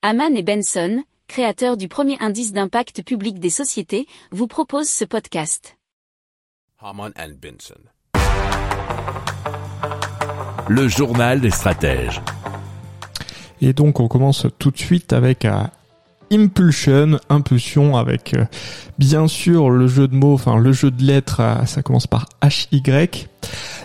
Haman et Benson, créateurs du premier indice d'impact public des sociétés, vous proposent ce podcast. Haman and Benson. Le journal des stratèges. Et donc on commence tout de suite avec euh, Impulsion, impulsion avec euh, bien sûr le jeu de mots, enfin le jeu de lettres, euh, ça commence par HY.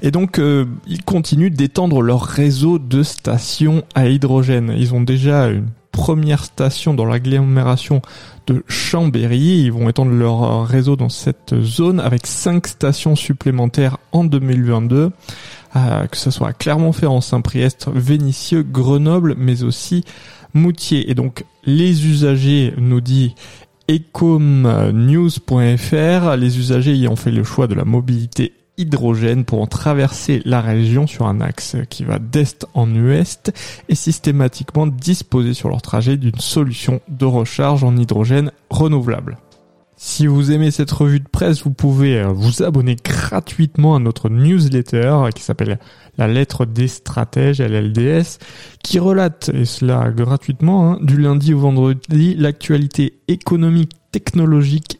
Et donc euh, ils continuent d'étendre leur réseau de stations à hydrogène. Ils ont déjà une première station dans l'agglomération de Chambéry. Ils vont étendre leur euh, réseau dans cette zone avec cinq stations supplémentaires en 2022. Euh, que ce soit à Clermont-Ferrand, Saint-Priest, Vénissieux, Grenoble, mais aussi Moutier. Et donc les usagers, nous dit ecomnews.fr, les usagers ayant fait le choix de la mobilité hydrogène pourront traverser la région sur un axe qui va d'est en ouest et systématiquement disposer sur leur trajet d'une solution de recharge en hydrogène renouvelable. Si vous aimez cette revue de presse, vous pouvez euh, vous abonner gratuitement à notre newsletter qui s'appelle La lettre des stratèges, LLDS, qui relate, et cela gratuitement, hein, du lundi au vendredi, l'actualité économique, technologique,